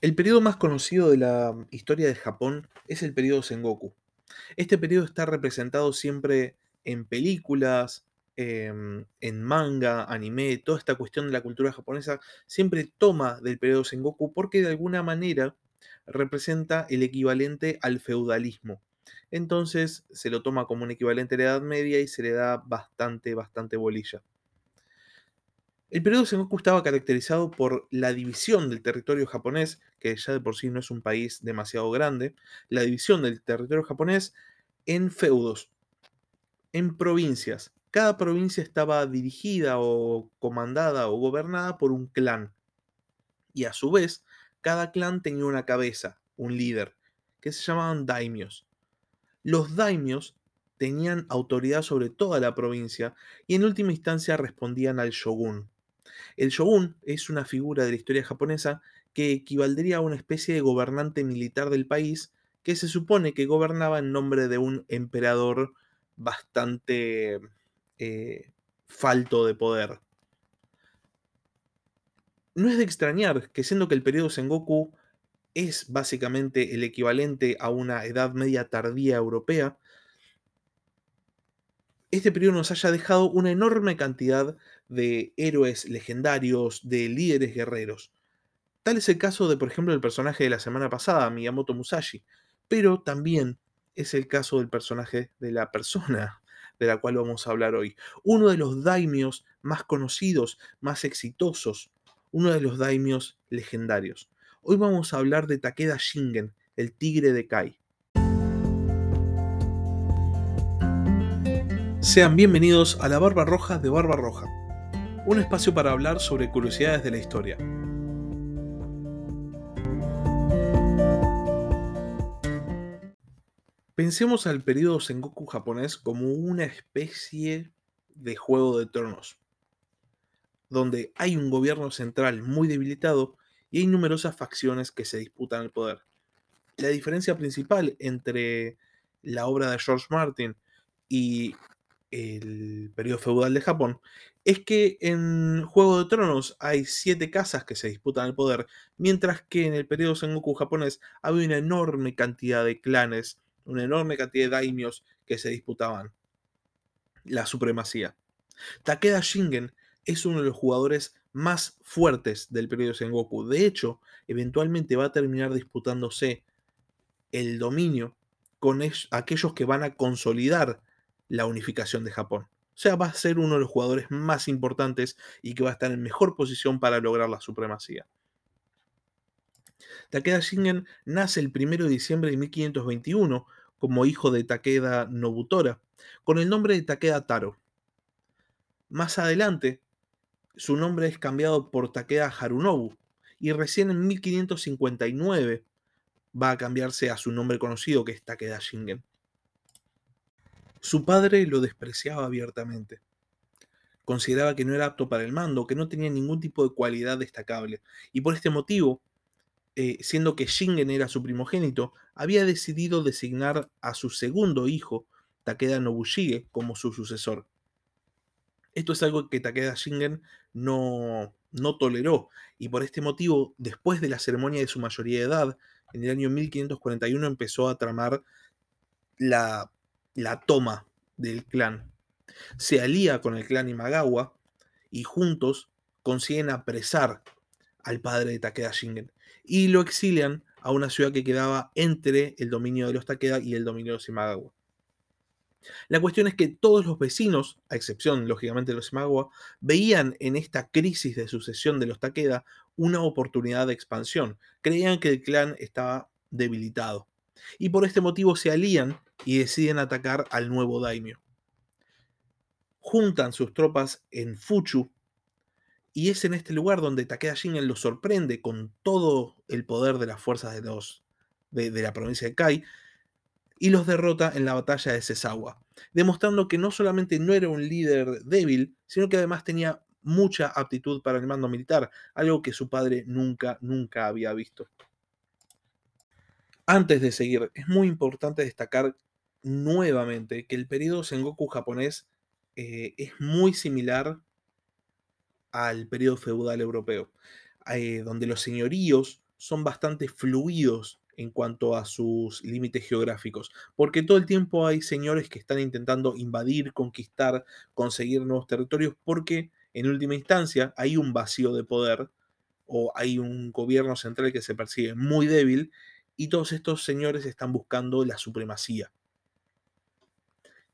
El periodo más conocido de la historia de Japón es el periodo Sengoku. Este periodo está representado siempre en películas, em, en manga, anime, toda esta cuestión de la cultura japonesa siempre toma del periodo Sengoku porque de alguna manera representa el equivalente al feudalismo. Entonces se lo toma como un equivalente a la Edad Media y se le da bastante, bastante bolilla. El periodo Sengoku estaba caracterizado por la división del territorio japonés, que ya de por sí no es un país demasiado grande, la división del territorio japonés en feudos, en provincias. Cada provincia estaba dirigida o comandada o gobernada por un clan. Y a su vez, cada clan tenía una cabeza, un líder, que se llamaban daimios. Los daimios tenían autoridad sobre toda la provincia y en última instancia respondían al shogun. El shogun es una figura de la historia japonesa que equivaldría a una especie de gobernante militar del país que se supone que gobernaba en nombre de un emperador bastante eh, falto de poder. No es de extrañar que siendo que el periodo Sengoku es básicamente el equivalente a una Edad Media tardía europea, este periodo nos haya dejado una enorme cantidad de héroes legendarios, de líderes guerreros. Tal es el caso de, por ejemplo, el personaje de la semana pasada, Miyamoto Musashi, pero también es el caso del personaje de la persona de la cual vamos a hablar hoy. Uno de los daimios más conocidos, más exitosos, uno de los daimios legendarios. Hoy vamos a hablar de Takeda Shingen, el tigre de Kai. Sean bienvenidos a la Barba Roja de Barba Roja, un espacio para hablar sobre curiosidades de la historia. Pensemos al periodo Sengoku japonés como una especie de juego de tronos, donde hay un gobierno central muy debilitado y hay numerosas facciones que se disputan el poder. La diferencia principal entre la obra de George Martin y el periodo feudal de Japón, es que en Juego de Tronos hay siete casas que se disputan el poder, mientras que en el periodo Sengoku japonés había una enorme cantidad de clanes, una enorme cantidad de daimios que se disputaban la supremacía. Takeda Shingen es uno de los jugadores más fuertes del periodo Sengoku. De hecho, eventualmente va a terminar disputándose el dominio con aquellos que van a consolidar la unificación de Japón. O sea, va a ser uno de los jugadores más importantes y que va a estar en mejor posición para lograr la supremacía. Takeda Shingen nace el 1 de diciembre de 1521 como hijo de Takeda Nobutora, con el nombre de Takeda Taro. Más adelante, su nombre es cambiado por Takeda Harunobu, y recién en 1559 va a cambiarse a su nombre conocido que es Takeda Shingen. Su padre lo despreciaba abiertamente. Consideraba que no era apto para el mando, que no tenía ningún tipo de cualidad destacable, y por este motivo, eh, siendo que Shingen era su primogénito, había decidido designar a su segundo hijo, Takeda Nobushige, como su sucesor. Esto es algo que Takeda Shingen no, no toleró, y por este motivo, después de la ceremonia de su mayoría de edad, en el año 1541 empezó a tramar la la toma del clan. Se alía con el clan Imagawa y juntos consiguen apresar al padre de Takeda Shingen y lo exilian a una ciudad que quedaba entre el dominio de los Takeda y el dominio de los Imagawa. La cuestión es que todos los vecinos, a excepción lógicamente de los Imagawa, veían en esta crisis de sucesión de los Takeda una oportunidad de expansión. Creían que el clan estaba debilitado. Y por este motivo se alían y deciden atacar al nuevo daimyo. Juntan sus tropas en Fuchu y es en este lugar donde Takeda Shingen los sorprende con todo el poder de las fuerzas de, los, de, la provincia de Kai y los derrota en la batalla de Sesawa, demostrando que no solamente no era un líder débil, sino que además tenía mucha aptitud para el mando militar, algo que su padre nunca, nunca había visto. Antes de seguir, es muy importante destacar nuevamente que el periodo Sengoku japonés eh, es muy similar al periodo feudal europeo, eh, donde los señoríos son bastante fluidos en cuanto a sus límites geográficos, porque todo el tiempo hay señores que están intentando invadir, conquistar, conseguir nuevos territorios, porque en última instancia hay un vacío de poder o hay un gobierno central que se percibe muy débil y todos estos señores están buscando la supremacía.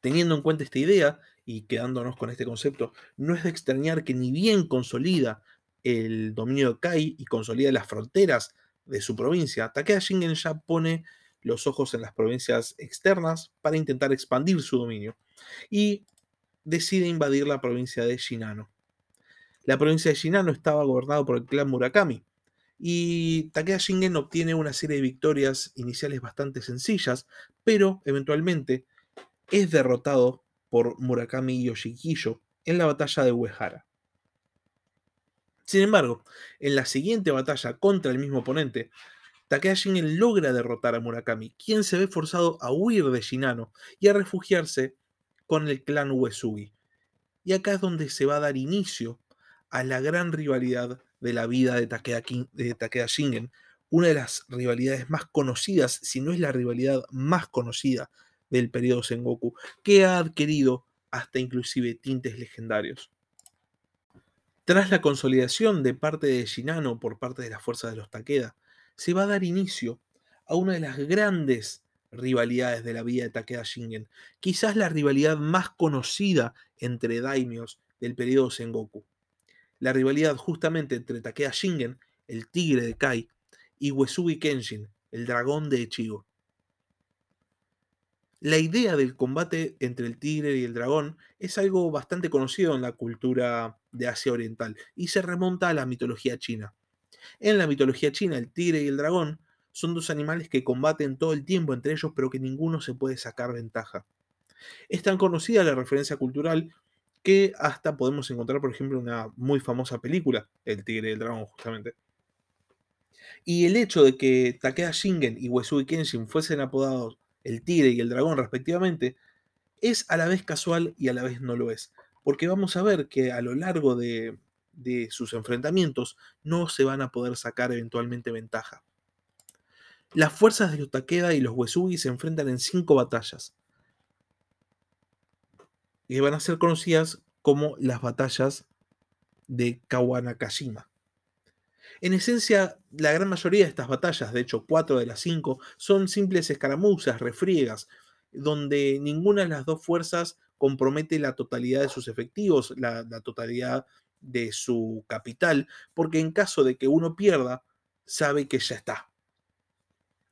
Teniendo en cuenta esta idea y quedándonos con este concepto, no es de extrañar que ni bien consolida el dominio de Kai y consolida las fronteras de su provincia, Takeda Shingen ya pone los ojos en las provincias externas para intentar expandir su dominio y decide invadir la provincia de Shinano. La provincia de Shinano estaba gobernada por el clan Murakami y Takeda Shingen obtiene una serie de victorias iniciales bastante sencillas, pero eventualmente es derrotado por Murakami Yoshikiyo en la batalla de Uehara. Sin embargo, en la siguiente batalla contra el mismo oponente, Takeda Shingen logra derrotar a Murakami, quien se ve forzado a huir de Shinano y a refugiarse con el clan Uesugi. Y acá es donde se va a dar inicio a la gran rivalidad de la vida de Takeda, de Shingen, una de las rivalidades más conocidas, si no es la rivalidad más conocida del periodo Sengoku, que ha adquirido hasta inclusive tintes legendarios. Tras la consolidación de parte de Shinano por parte de las fuerzas de los Takeda, se va a dar inicio a una de las grandes rivalidades de la vida de Takeda Shingen, quizás la rivalidad más conocida entre daimios del periodo Sengoku. La rivalidad justamente entre Takeda Shingen, el tigre de Kai, y Uesugi Kenshin, el dragón de Echigo. La idea del combate entre el tigre y el dragón es algo bastante conocido en la cultura de Asia Oriental y se remonta a la mitología china. En la mitología china, el tigre y el dragón son dos animales que combaten todo el tiempo entre ellos, pero que ninguno se puede sacar ventaja. Es tan conocida la referencia cultural que hasta podemos encontrar, por ejemplo, una muy famosa película, El tigre y el dragón, justamente. Y el hecho de que Takeda Shingen y Uesugi Kenshin fuesen apodados el tigre y el dragón respectivamente, es a la vez casual y a la vez no lo es. Porque vamos a ver que a lo largo de, sus enfrentamientos no se van a poder sacar eventualmente ventaja. Las fuerzas de los Takeda y los Wesugi se enfrentan en cinco batallas. Y van a ser conocidas como las batallas de Kawanakashima. En esencia, la gran mayoría de estas batallas, de hecho cuatro de las cinco, son simples escaramuzas, refriegas, donde ninguna de las dos fuerzas compromete la totalidad de sus efectivos, la, totalidad de su capital, porque en caso de que uno pierda, sabe que ya está.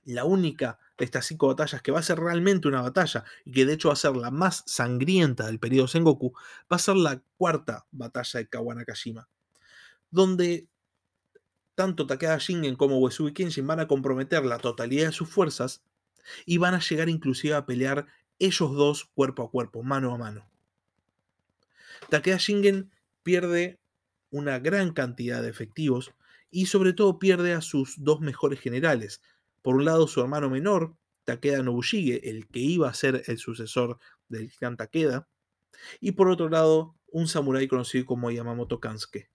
La única estas cinco batallas que va a ser realmente una batalla y que de hecho va a ser la más sangrienta del periodo Sengoku, va a ser la cuarta batalla de Kawanakashima, donde tanto Takeda Shingen como Uesugi Kenshin van a comprometer la totalidad de sus fuerzas y van a llegar inclusive a pelear ellos dos cuerpo a cuerpo, mano a mano. Takeda Shingen pierde una gran cantidad de efectivos y sobre todo pierde a sus dos mejores generales. Por un lado su hermano menor, Takeda Nobushige, el que iba a ser el sucesor del clan Takeda, y por otro lado un samurái conocido como Yamamoto Kansuke.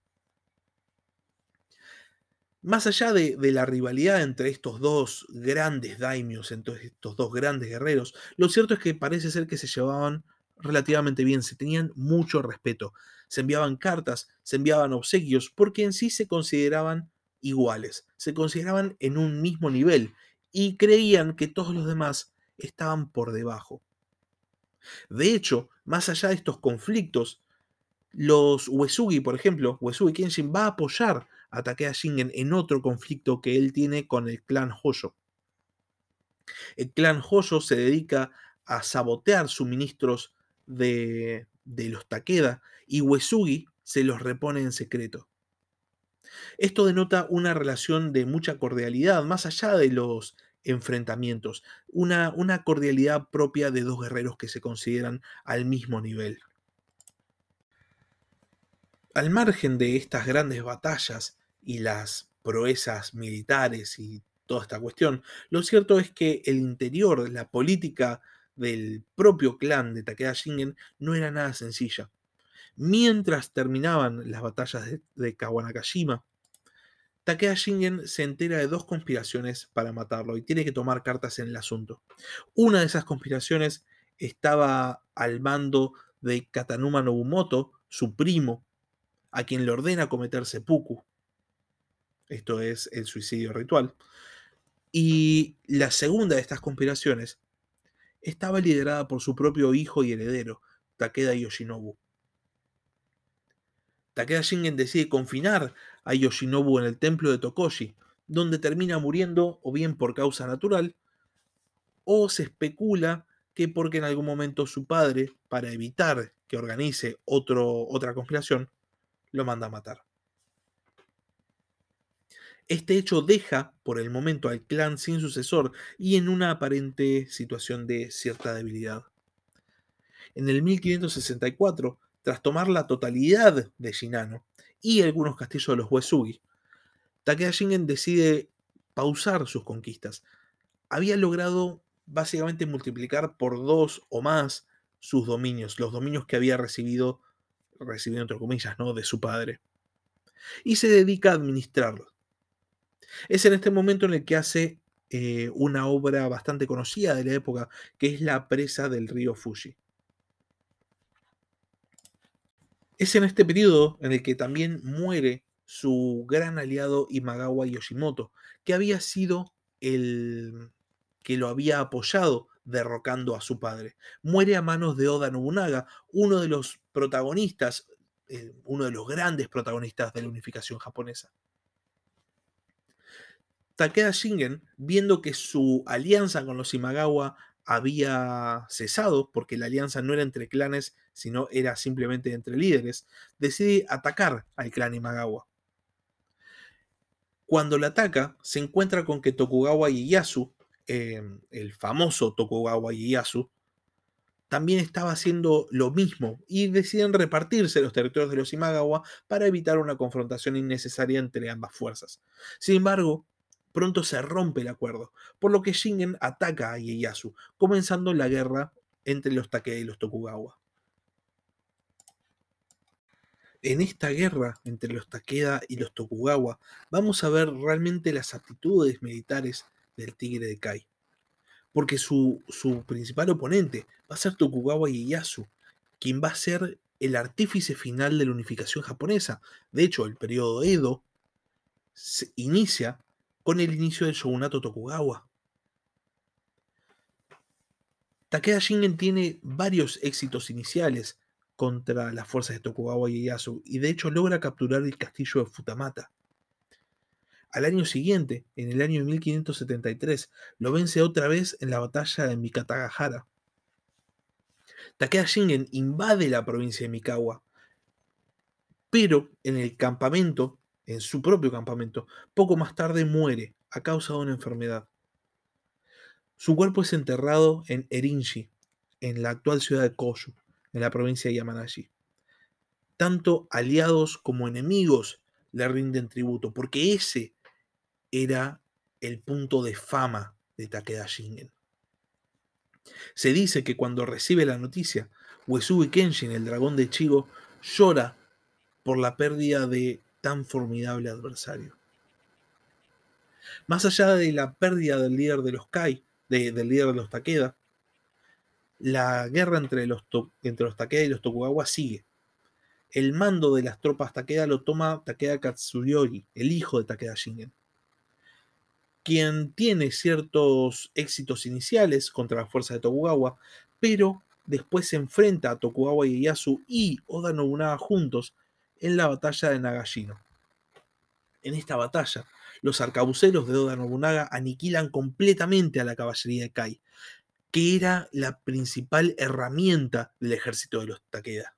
Más allá de, la rivalidad entre estos dos grandes daimios, entre estos dos grandes guerreros, lo cierto es que parece ser que se llevaban relativamente bien, se tenían mucho respeto, se enviaban cartas, se enviaban obsequios, porque en sí se consideraban iguales, se consideraban en un mismo nivel y creían que todos los demás estaban por debajo. De hecho, más allá de estos conflictos, los Uesugi, por ejemplo, Uesugi Kenshin va a apoyar a Takeda Shingen en otro conflicto que él tiene con el clan Hoyo. El clan Hoyo se dedica a sabotear suministros de, de los Takeda y Uesugi se los repone en secreto. Esto denota una relación de mucha cordialidad, más allá de los enfrentamientos, una, una cordialidad propia de dos guerreros que se consideran al mismo nivel. Al margen de estas grandes batallas y las proezas militares y toda esta cuestión, lo cierto es que el interior, la política del propio clan de Takeda Shingen no era nada sencilla. Mientras terminaban las batallas de, Kawanakashima, Takeda Shingen se entera de dos conspiraciones para matarlo y tiene que tomar cartas en el asunto. Una de esas conspiraciones estaba al mando de Katanuma Nobumoto, su primo, a quien le ordena cometer seppuku. Esto es el suicidio ritual. Y la segunda de estas conspiraciones estaba liderada por su propio hijo y heredero, Takeda Yoshinobu. Takeda Shingen decide confinar a Yoshinobu en el templo de Tokoshi, donde termina muriendo o bien por causa natural, o se especula que porque en algún momento su padre, para evitar que organice otro, otra conspiración, lo manda a matar. Este hecho deja por el momento al clan sin sucesor y en una aparente situación de cierta debilidad. En el 1564, tras tomar la totalidad de Shinano y algunos castillos de los Uesugi, Takeda Shingen decide pausar sus conquistas. Había logrado básicamente multiplicar por dos o más sus dominios, los dominios que había recibido, recibido entre comillas, ¿no? de su padre. Y se dedica a administrarlos. Es en este momento en el que hace eh, una obra bastante conocida de la época, que es la presa del río Fuji. Es en este periodo en el que también muere su gran aliado Imagawa Yoshimoto, que había sido el que lo había apoyado derrocando a su padre. Muere a manos de Oda Nobunaga, uno de los protagonistas, eh, uno de los grandes protagonistas de la unificación japonesa. Takeda Shingen, viendo que su alianza con los Imagawa había cesado, porque la alianza no era entre clanes, sino era simplemente entre líderes, decide atacar al clan Imagawa. Cuando la ataca, se encuentra con que Tokugawa Ieyasu, em, el famoso Tokugawa Ieyasu, también estaba haciendo lo mismo y deciden repartirse los territorios de los Imagawa para evitar una confrontación innecesaria entre ambas fuerzas. Sin embargo, pronto se rompe el acuerdo, por lo que Shingen ataca a Ieyasu, comenzando la guerra entre los Takeda y los Tokugawa. En esta guerra entre los Takeda y los Tokugawa vamos a ver realmente las aptitudes militares del Tigre de Kai, porque su, su principal oponente va a ser Tokugawa Ieyasu, quien va a ser el artífice final de la unificación japonesa. De hecho, el periodo Edo se inicia con el inicio del shogunato Tokugawa. Takeda Shingen tiene varios éxitos iniciales contra las fuerzas de Tokugawa Ieyasu y de hecho logra capturar el castillo de Futamata. Al año siguiente, en el año 1573, lo vence otra vez en la batalla de Mikatagahara. Takeda Shingen invade la provincia de Mikawa, pero en el campamento en su propio campamento. Poco más tarde muere a causa de una enfermedad. Su cuerpo es enterrado en Erinji, en la actual ciudad de Koshu, en la provincia de Yamanashi. Tanto aliados como enemigos le rinden tributo, porque ese era el punto de fama de Takeda Shingen. Se dice que cuando recibe la noticia, Uesugi Kenshin, el dragón de Chigo, llora por la pérdida de tan formidable adversario. Más allá de la pérdida del líder de los Kai, del líder de los Takeda, la guerra entre los, entre los Takeda y los Tokugawa sigue. El mando de las tropas Takeda lo toma Takeda Katsuyori, el hijo de Takeda Shingen, quien tiene ciertos éxitos iniciales contra las fuerzas de Tokugawa, pero después se enfrenta a Tokugawa Ieyasu y Oda Nobunaga juntos en la batalla de Nagashino. En esta batalla, los arcabuceros de Oda Nobunaga aniquilan completamente a la caballería de Kai, que era la principal herramienta del ejército de los Takeda.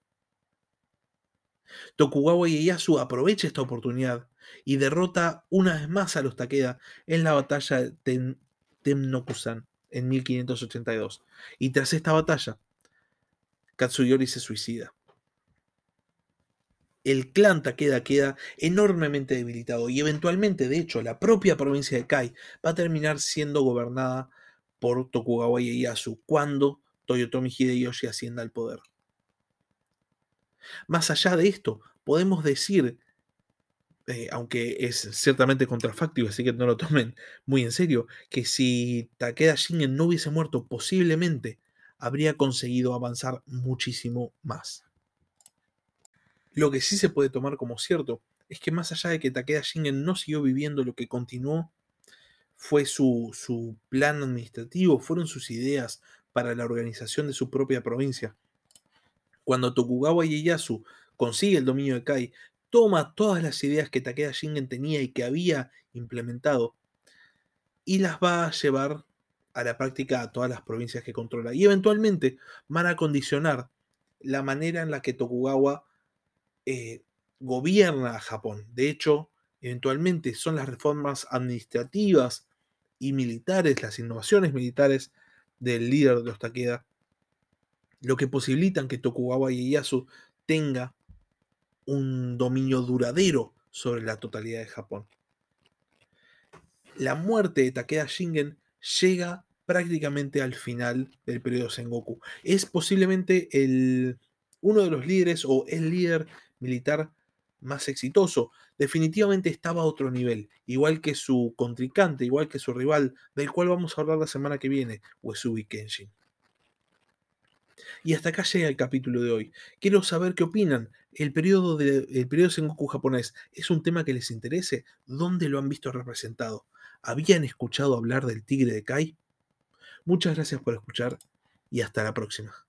Tokugawa Ieyasu aprovecha esta oportunidad y derrota una vez más a los Takeda en la batalla de Temnokusan en 1582. Y tras esta batalla, Katsuyori se suicida el clan Takeda queda enormemente debilitado y eventualmente, de hecho, la propia provincia de Kai va a terminar siendo gobernada por Tokugawa Ieyasu cuando Toyotomi Hideyoshi ascienda al poder. Más allá de esto, podemos decir eh, aunque es ciertamente contrafáctico, así que no lo tomen muy en serio, que si Takeda Shingen no hubiese muerto, posiblemente habría conseguido avanzar muchísimo más. Lo que sí se puede tomar como cierto es que más allá de que Takeda Shingen no siguió viviendo, lo que continuó fue su, su plan administrativo, fueron sus ideas para la organización de su propia provincia. Cuando Tokugawa Ieyasu consigue el dominio de Kai, toma todas las ideas que Takeda Shingen tenía y que había implementado y las va a llevar a la práctica a todas las provincias que controla. Y eventualmente van a condicionar la manera en la que Tokugawa eh, gobierna a Japón. De hecho, eventualmente son las reformas administrativas y militares, las innovaciones militares del líder de los Takeda, lo que posibilitan que Tokugawa Ieyasu tenga un dominio duradero sobre la totalidad de Japón. La muerte de Takeda Shingen llega prácticamente al final del periodo Sengoku. Es posiblemente el, uno de los líderes o el líder militar más exitoso. Definitivamente estaba a otro nivel, igual que su contrincante, igual que su rival, del cual vamos a hablar la semana que viene, Uesugi Kenshin. Y hasta acá llega el capítulo de hoy. Quiero saber qué opinan. ¿El periodo, de, Sengoku japonés es un tema que les interese? ¿Dónde lo han visto representado? ¿Habían escuchado hablar del tigre de Kai? Muchas gracias por escuchar y hasta la próxima.